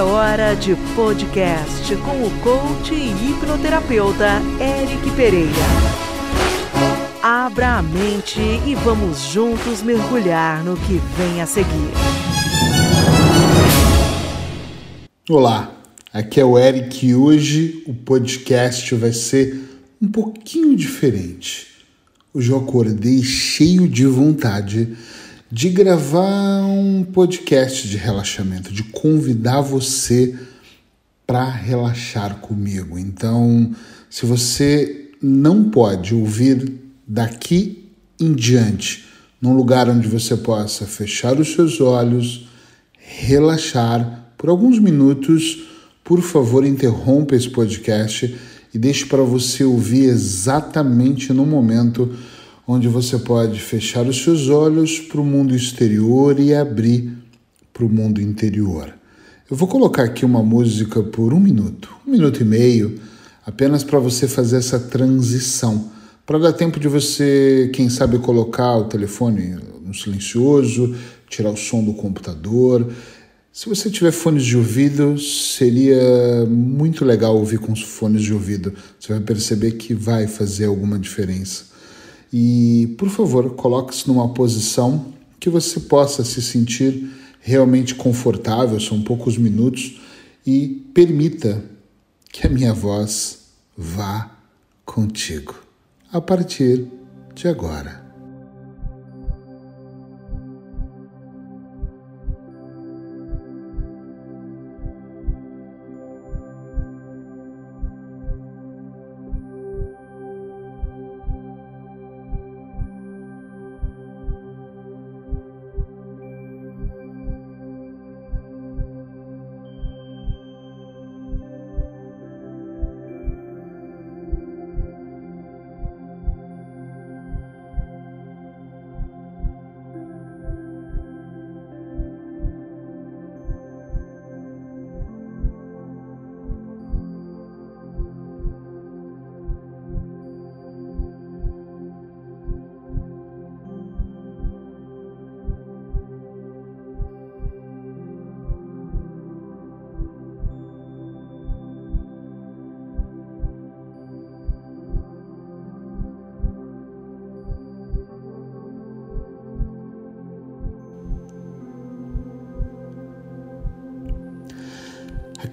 É hora de podcast com o coach e hipnoterapeuta Eric Pereira. Abra a mente e vamos juntos mergulhar no que vem a seguir. Olá, aqui é o Eric e hoje o podcast vai ser um pouquinho diferente. Hoje eu acordei cheio de vontade de gravar um podcast de relaxamento, de convidar você para relaxar comigo. Então, se você não pode ouvir daqui em diante, num lugar onde você possa fechar os seus olhos, relaxar por alguns minutos, por favor, interrompa esse podcast e deixe para você ouvir exatamente no momento onde você pode fechar os seus olhos para o mundo exterior e abrir para o mundo interior. Eu vou colocar aqui uma música por um minuto, um minuto e meio, apenas para você fazer essa transição, para dar tempo de você, quem sabe, colocar o telefone no silencioso, tirar o som do computador. Se você tiver fones de ouvido, seria muito legal ouvir com os fones de ouvido. Você vai perceber que vai fazer alguma diferença. E, por favor, coloque-se numa posição que você possa se sentir realmente confortável, são poucos minutos, e permita que a minha voz vá contigo a partir de agora.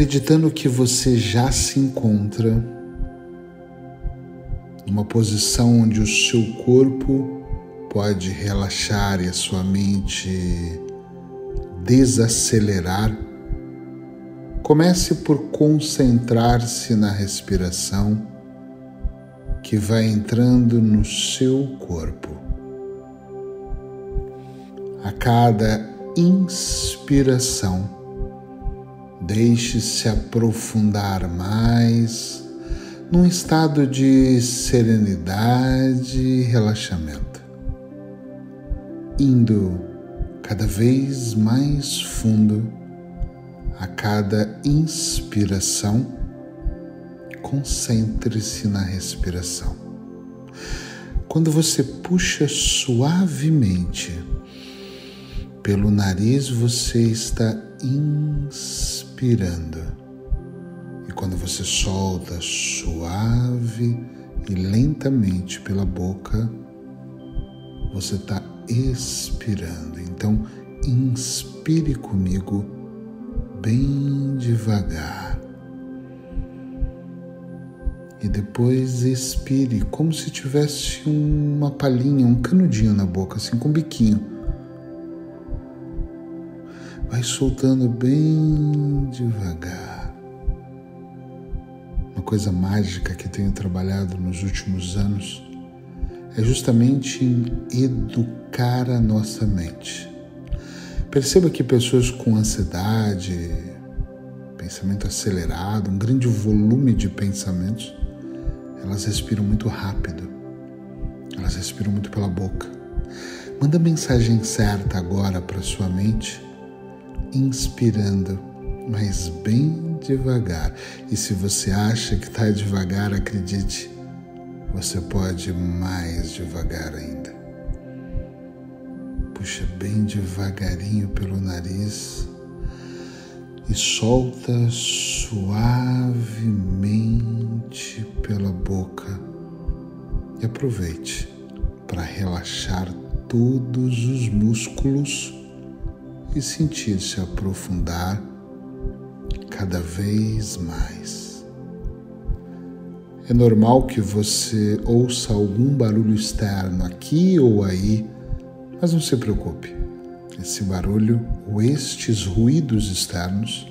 Acreditando que você já se encontra numa posição onde o seu corpo pode relaxar e a sua mente desacelerar. Comece por concentrar-se na respiração que vai entrando no seu corpo. A cada inspiração, Deixe-se aprofundar mais num estado de serenidade e relaxamento, indo cada vez mais fundo a cada inspiração. Concentre-se na respiração. Quando você puxa suavemente pelo nariz, você está inspirando. E quando você solta suave e lentamente pela boca, você está expirando. Então, inspire comigo bem devagar. E depois expire como se tivesse uma palhinha, um canudinho na boca, assim com um biquinho vai soltando bem devagar. Uma coisa mágica que tenho trabalhado nos últimos anos é justamente em educar a nossa mente. Perceba que pessoas com ansiedade, pensamento acelerado, um grande volume de pensamentos, elas respiram muito rápido, elas respiram muito pela boca. Manda a mensagem certa agora para sua mente inspirando, mas bem devagar. E se você acha que está devagar, acredite, você pode mais devagar ainda. Puxa bem devagarinho pelo nariz e solta suavemente pela boca. E aproveite para relaxar todos os músculos e sentir-se aprofundar cada vez mais. É normal que você ouça algum barulho externo aqui ou aí, mas não se preocupe. Esse barulho ou estes ruídos externos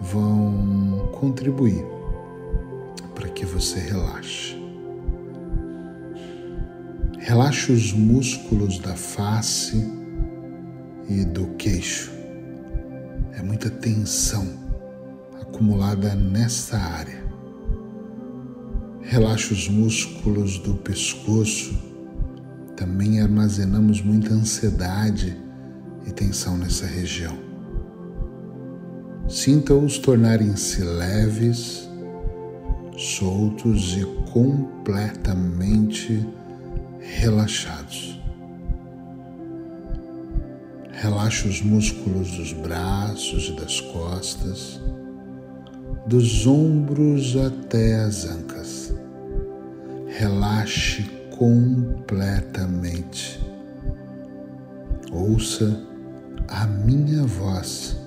vão contribuir para que você relaxe. Relaxe os músculos da face e do queixo. É muita tensão acumulada nesta área. Relaxe os músculos do pescoço. Também armazenamos muita ansiedade e tensão nessa região. Sinta-os tornarem-se leves, soltos e completamente relaxados. Relaxe os músculos dos braços e das costas, dos ombros até as ancas. Relaxe completamente. Ouça a minha voz,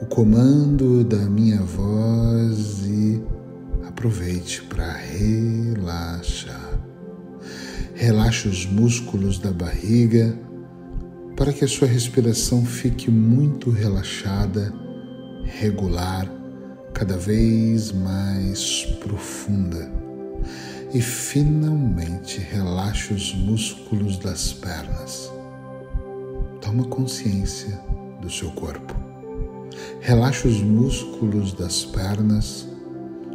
o comando da minha voz e aproveite para relaxar. Relaxe os músculos da barriga para que a sua respiração fique muito relaxada, regular, cada vez mais profunda. E finalmente relaxe os músculos das pernas. Toma consciência do seu corpo. Relaxe os músculos das pernas,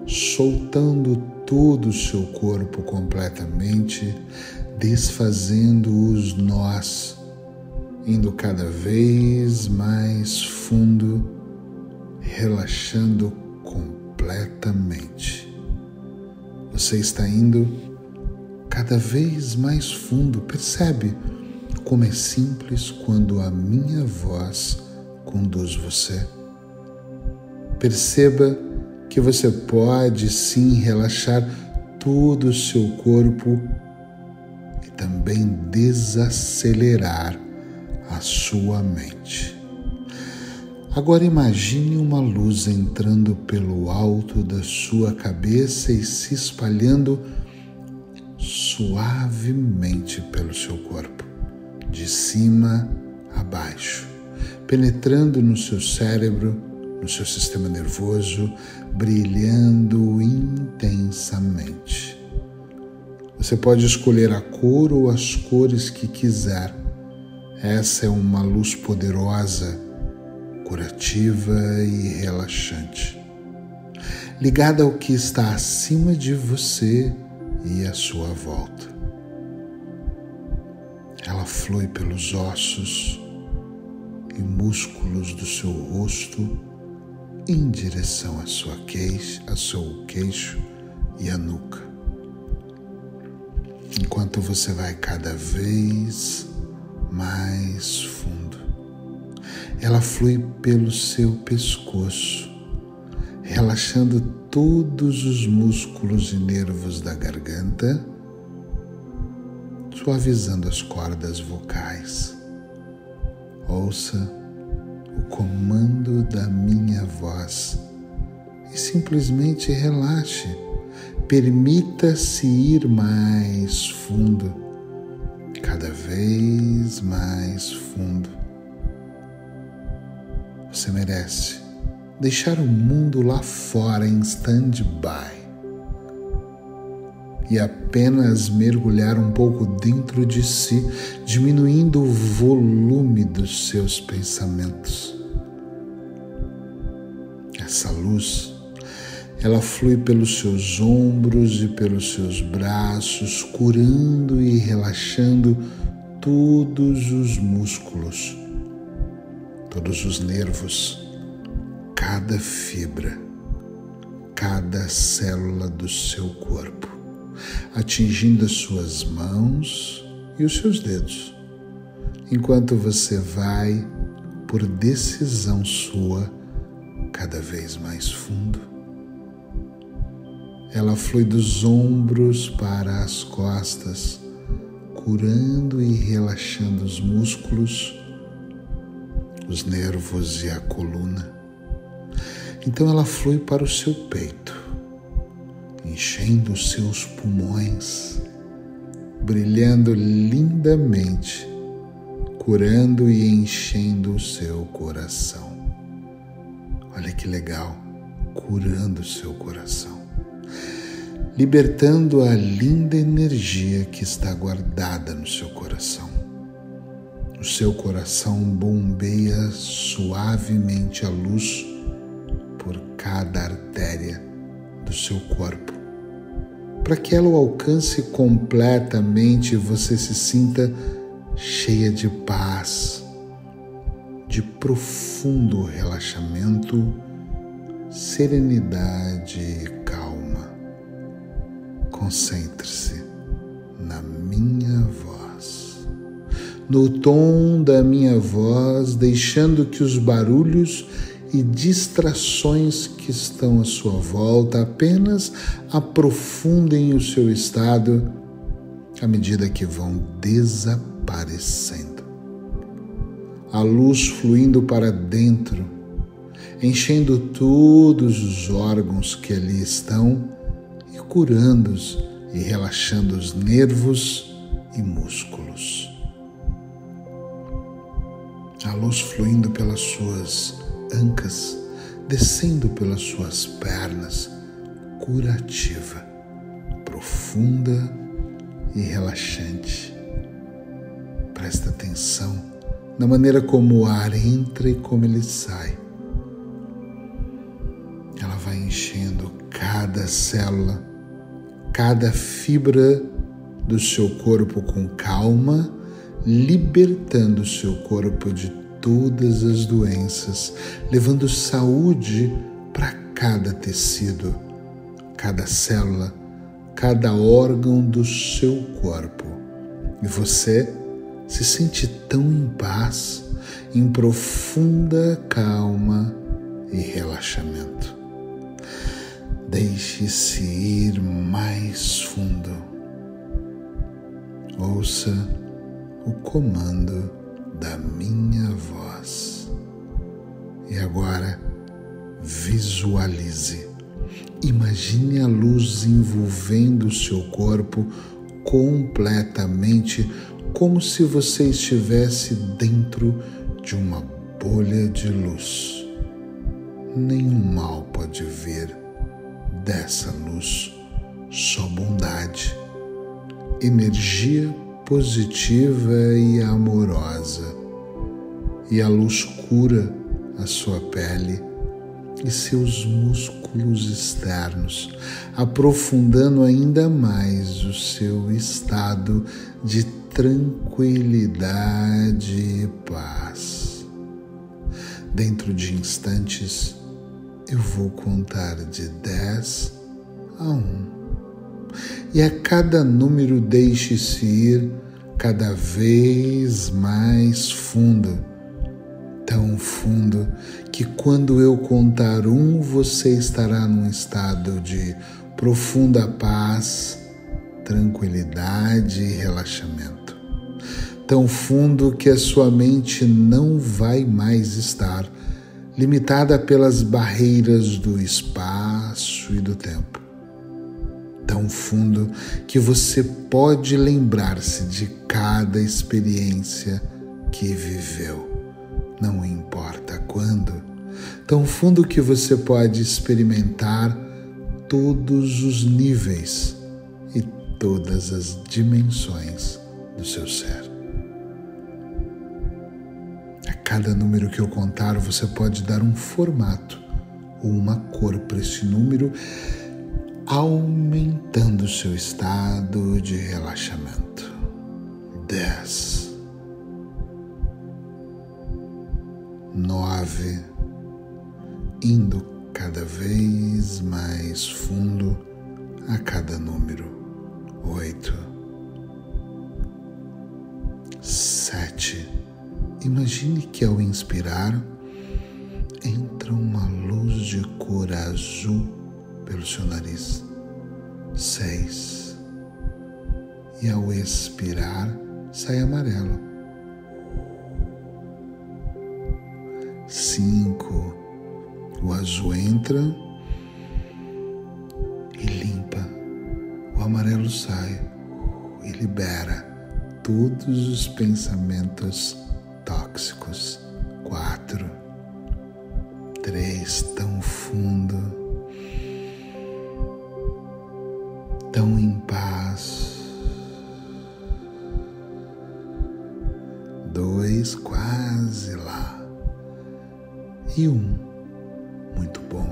soltando todo o seu corpo completamente, desfazendo os nós, indo cada vez mais fundo, relaxando completamente. Você está indo cada vez mais fundo, percebe como é simples quando a minha voz conduz você. Perceba que você pode sim relaxar todo o seu corpo e também desacelerar a sua mente. Agora imagine uma luz entrando pelo alto da sua cabeça e se espalhando suavemente pelo seu corpo, de cima a baixo, penetrando no seu cérebro no seu sistema nervoso, brilhando intensamente. Você pode escolher a cor ou as cores que quiser. Essa é uma luz poderosa, curativa e relaxante, ligada ao que está acima de você e à sua volta. Ela flui pelos ossos e músculos do seu rosto em direção à sua queixa, ao seu queixo e à nuca. Enquanto você vai cada vez mais fundo, ela flui pelo seu pescoço, relaxando todos os músculos e nervos da garganta, suavizando as cordas vocais. Ouça o comando da minha voz e simplesmente relaxe. Permita-se ir mais fundo, vez mais fundo. Você merece deixar o mundo lá fora em stand-by e apenas mergulhar um pouco dentro de si, diminuindo o volume dos seus pensamentos. Essa luz, ela flui pelos seus ombros e pelos seus braços, curando e relaxando todos os músculos, todos os nervos, cada fibra, cada célula do seu corpo atingindo as suas mãos e os seus dedos, enquanto você vai, por decisão sua, cada vez mais fundo. Ela flui dos ombros para as costas, curando e relaxando os músculos, os nervos e a coluna. Então ela flui para o seu peito, enchendo os seus pulmões, brilhando lindamente, curando e enchendo o seu coração. Olha que legal, curando o seu coração, libertando a linda energia que está guardada no seu coração. O seu coração bombeia suavemente a luz por cada artéria do seu corpo, para que ela o alcance completamente e você se sinta cheia de paz, de profundo relaxamento, serenidade. Concentre-se na minha voz, no tom da minha voz, deixando que os barulhos e distrações que estão à sua volta apenas aprofundem o seu estado à medida que vão desaparecendo. A luz fluindo para dentro, enchendo todos os órgãos que ali estão curando-os e relaxando os nervos e músculos. A luz fluindo pelas suas ancas, descendo pelas suas pernas, curativa, profunda e relaxante. Presta atenção na maneira como o ar entra e como ele sai. Ela vai enchendo cada célula, cada fibra do seu corpo com calma, libertando o seu corpo de todas as doenças, levando saúde para cada tecido, cada célula, cada órgão do seu corpo. E você se sente tão em paz, em profunda calma e relaxamento. Deixe-se ir mais fundo. Ouça o comando da minha voz. E agora visualize. Imagine a luz envolvendo o seu corpo completamente, como se você estivesse dentro de uma bolha de luz. Nenhum mal pode vir dessa luz, só bondade, energia positiva e amorosa, e a luz cura a sua pele e seus músculos externos, aprofundando ainda mais o seu estado de tranquilidade e paz. Dentro de instantes, eu vou contar de 10 a 1 e a cada número deixe-se ir cada vez mais fundo, tão fundo que quando eu contar um, você estará num estado de profunda paz, tranquilidade e relaxamento. Tão fundo que a sua mente não vai mais estar limitada pelas barreiras do espaço e do tempo tão fundo que você pode lembrar-se de cada experiência que viveu, não importa quando, tão fundo que você pode experimentar todos os níveis e todas as dimensões do seu ser. Cada número que eu contar, você pode dar um formato ou uma cor para esse número aumentando seu estado de relaxamento. Dez, nove, indo cada vez mais fundo a cada número. Oito, sete. Imagine que ao inspirar entra uma luz cor azul pelo seu nariz. Seis. E ao expirar, sai amarelo. Cinco. O azul entra e limpa. O amarelo sai e libera todos os pensamentos tóxicos. Quatro. Três. Tão fundo. Tão em paz. Dois. Quase lá. E um. Muito bom.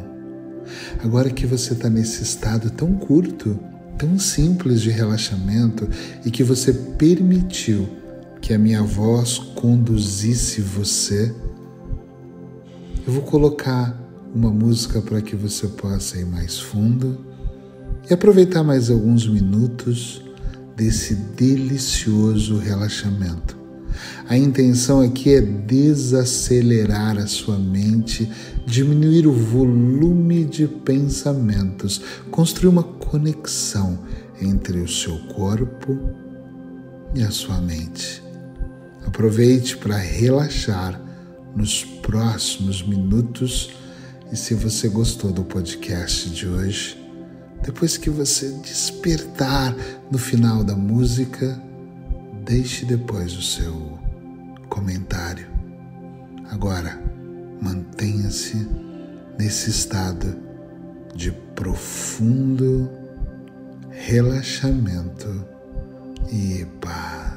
Agora que você está nesse estado tão curto, tão simples de relaxamento e que você permitiu que a minha voz conduzisse você, eu vou colocar uma música para que você possa ir mais fundo e aproveitar mais alguns minutos desse delicioso relaxamento. A intenção aqui é desacelerar a sua mente, diminuir o volume de pensamentos, construir uma conexão entre o seu corpo e a sua mente. Aproveite para relaxar nos próximos minutos e se você gostou do podcast de hoje, depois que você despertar no final da música, deixe depois o seu comentário. Agora, mantenha-se nesse estado de profundo relaxamento e paz.